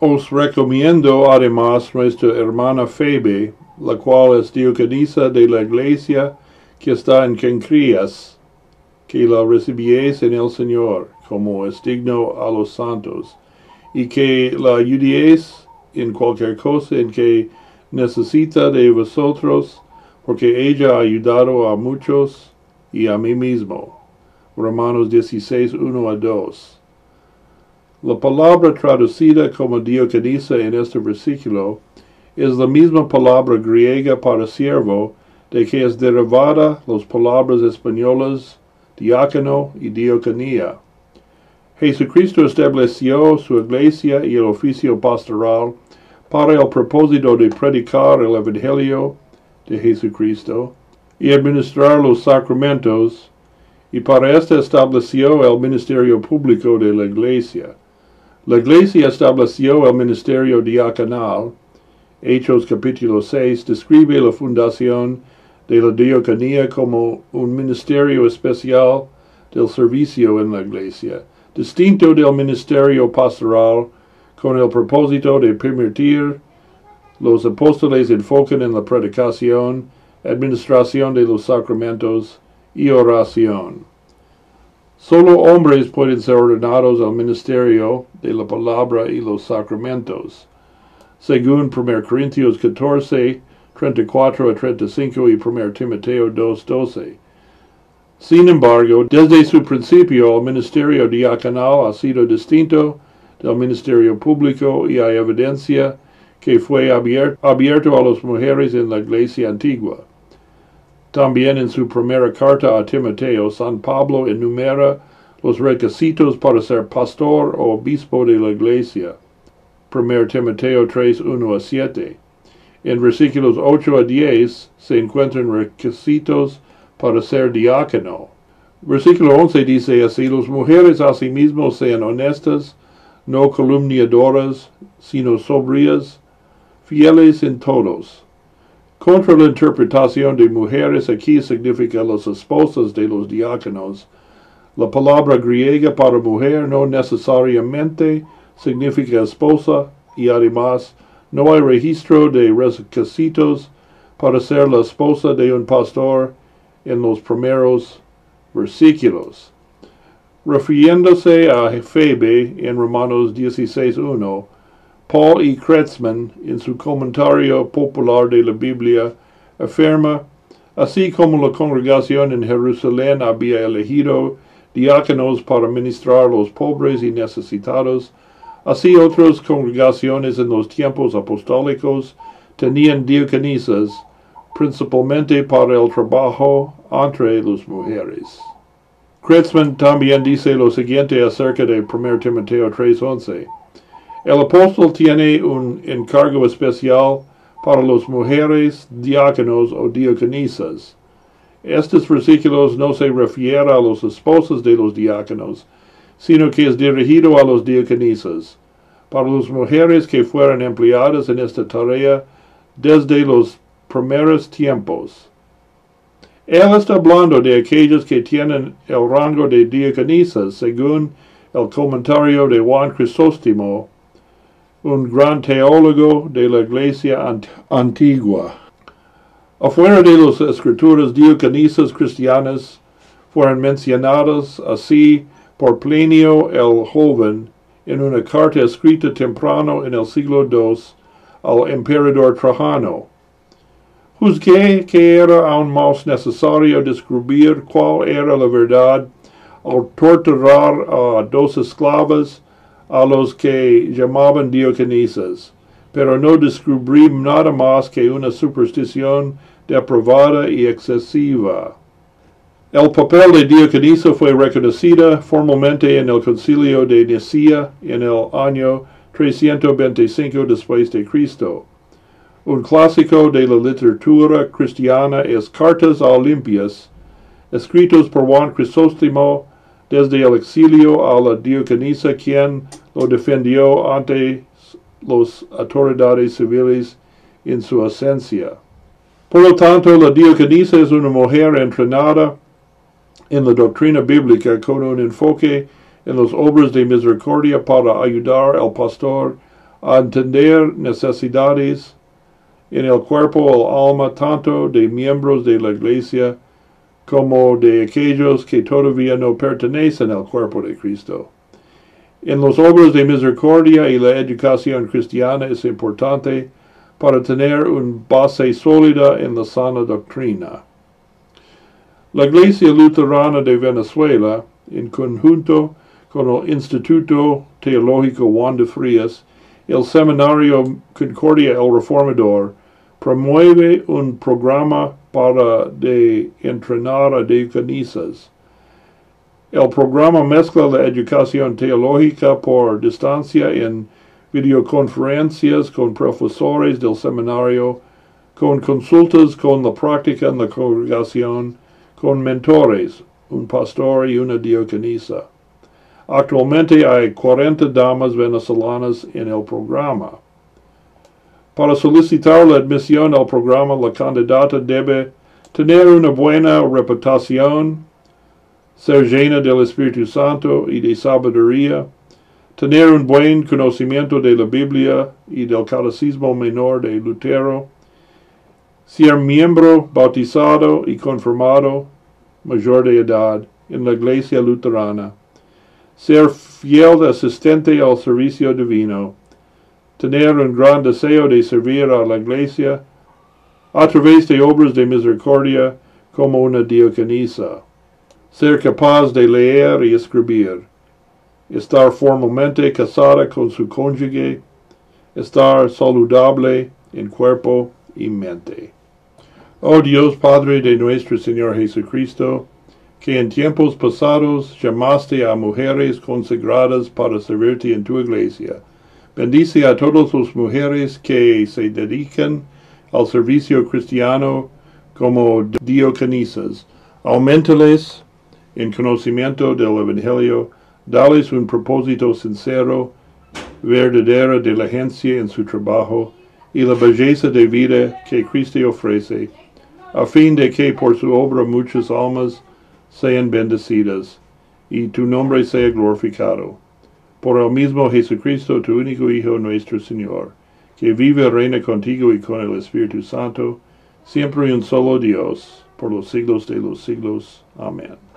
Os recomiendo además nuestra hermana Febe, la cual es diaconisa de la iglesia que está en Kencrías, que la recibieis en el Señor, como es digno a los santos, y que la ayudéis en cualquier cosa en que necesita de vosotros, porque ella ha ayudado a muchos y a mí mismo. Romanos 16, 1 a 2. La palabra traducida como diaconisa en este versículo es la misma palabra griega para siervo de que es derivada las palabras españolas diácono y diaconía. Jesucristo estableció su iglesia y el oficio pastoral para el propósito de predicar el Evangelio de Jesucristo y administrar los sacramentos, y para esto estableció el ministerio público de la iglesia. La iglesia estableció el ministerio diaconal. Hechos capítulo 6 describe la fundación de la diaconía como un ministerio especial del servicio en la iglesia, distinto del ministerio pastoral, con el propósito de permitir los apóstoles enfoquen en la predicación, administración de los sacramentos y oración. Solo hombres pueden ser ordenados al ministerio de la palabra y los sacramentos. Según 1 Corintios 14, 34 a 35 y 1 Timoteo 2, 12. Sin embargo, desde su principio el ministerio diaconal ha sido distinto del ministerio público y hay evidencia que fue abierto, abierto a las mujeres en la iglesia antigua. También en su primera carta a Timoteo, San Pablo enumera los requisitos para ser pastor o obispo de la iglesia. 1 Timoteo 3, 1 a 7. En versículos 8 a 10 se encuentran requisitos para ser diácono. Versículo 11 dice así, las mujeres asimismo sean honestas, no calumniadoras, sino sobrias, fieles en todos. Contra la interpretación de mujeres aquí significa las esposas de los diáconos. La palabra griega para mujer no necesariamente significa esposa y además no hay registro de requisitos para ser la esposa de un pastor en los primeros versículos. Refiriéndose a Febe en Romanos 16.1, Paul E. Kretzmann, en su comentario popular de la Biblia, afirma, así como la congregación en Jerusalén había elegido diáconos para ministrar a los pobres y necesitados, así otras congregaciones en los tiempos apostólicos tenían diaconisas, principalmente para el trabajo entre las mujeres. Kretzmann también dice lo siguiente acerca de 1 Timoteo 3:11. El apóstol tiene un encargo especial para las mujeres diáconos o diaconisas. Estos versículos no se refieren a los esposos de los diáconos, sino que es dirigido a los diaconisas, para las mujeres que fueron empleadas en esta tarea desde los primeros tiempos. Él está hablando de aquellos que tienen el rango de diaconisas, según el comentario de Juan Crisóstomo, un gran teólogo de la iglesia antigua. Afuera de las escrituras diaconisas cristianas fueron mencionadas así por Plinio el joven en una carta escrita temprano en el siglo II al emperador Trajano. Juzgué que era aún más necesario descubrir cuál era la verdad al torturar a dos esclavas a los que llamaban diaconisas, pero no descubrí nada más que una superstición depravada y excesiva. El papel de diaconisa fue reconocido formalmente en el concilio de Nicea en el año 325 después de Cristo. Un clásico de la literatura cristiana es Cartas a Olimpias, escritos por Juan Crisóstomo desde el exilio a la diaconisa quien lo defendió ante las autoridades civiles en su esencia. Por lo tanto, la diaconisa es una mujer entrenada en la doctrina bíblica con un enfoque en las obras de misericordia para ayudar al pastor a entender necesidades en el cuerpo o alma tanto de miembros de la iglesia como de aquellos que todavía no pertenecen al cuerpo de Cristo. En los obras de misericordia y la educación cristiana es importante para tener una base sólida en la sana doctrina. La Iglesia Luterana de Venezuela, en conjunto con el Instituto Teológico Juan de Frías, el Seminario Concordia el Reformador, promueve un programa para de entrenar a diaconisas. El programa mezcla la educación teológica por distancia en videoconferencias con profesores del seminario, con consultas con la práctica en la congregación, con mentores, un pastor y una diaconisa. Actualmente hay 40 damas venezolanas en el programa. Para solicitar la admisión al programa, la candidata debe tener una buena reputación, ser llena del Espíritu Santo y de sabiduría, tener un buen conocimiento de la Biblia y del Catecismo Menor de Lutero, ser miembro bautizado y confirmado mayor de edad en la Iglesia Luterana, ser fiel asistente al servicio divino, tener un gran deseo de servir a la Iglesia a través de obras de misericordia como una diaconisa, ser capaz de leer y escribir, estar formalmente casada con su cónyuge, estar saludable en cuerpo y mente. Oh Dios Padre de nuestro Señor Jesucristo, que en tiempos pasados llamaste a mujeres consagradas para servirte en tu iglesia, bendice a todas las mujeres que se dedican al servicio cristiano como diaconisas, aumentales en conocimiento del Evangelio, dales un propósito sincero, verdadero de la agencia en su trabajo y la belleza de vida que Cristo ofrece, a fin de que por su obra muchas almas sean bendecidas y tu nombre sea glorificado. Por el mismo Jesucristo, tu único Hijo, nuestro Señor, que vive y reina contigo y con el Espíritu Santo, siempre y un solo Dios, por los siglos de los siglos. Amén.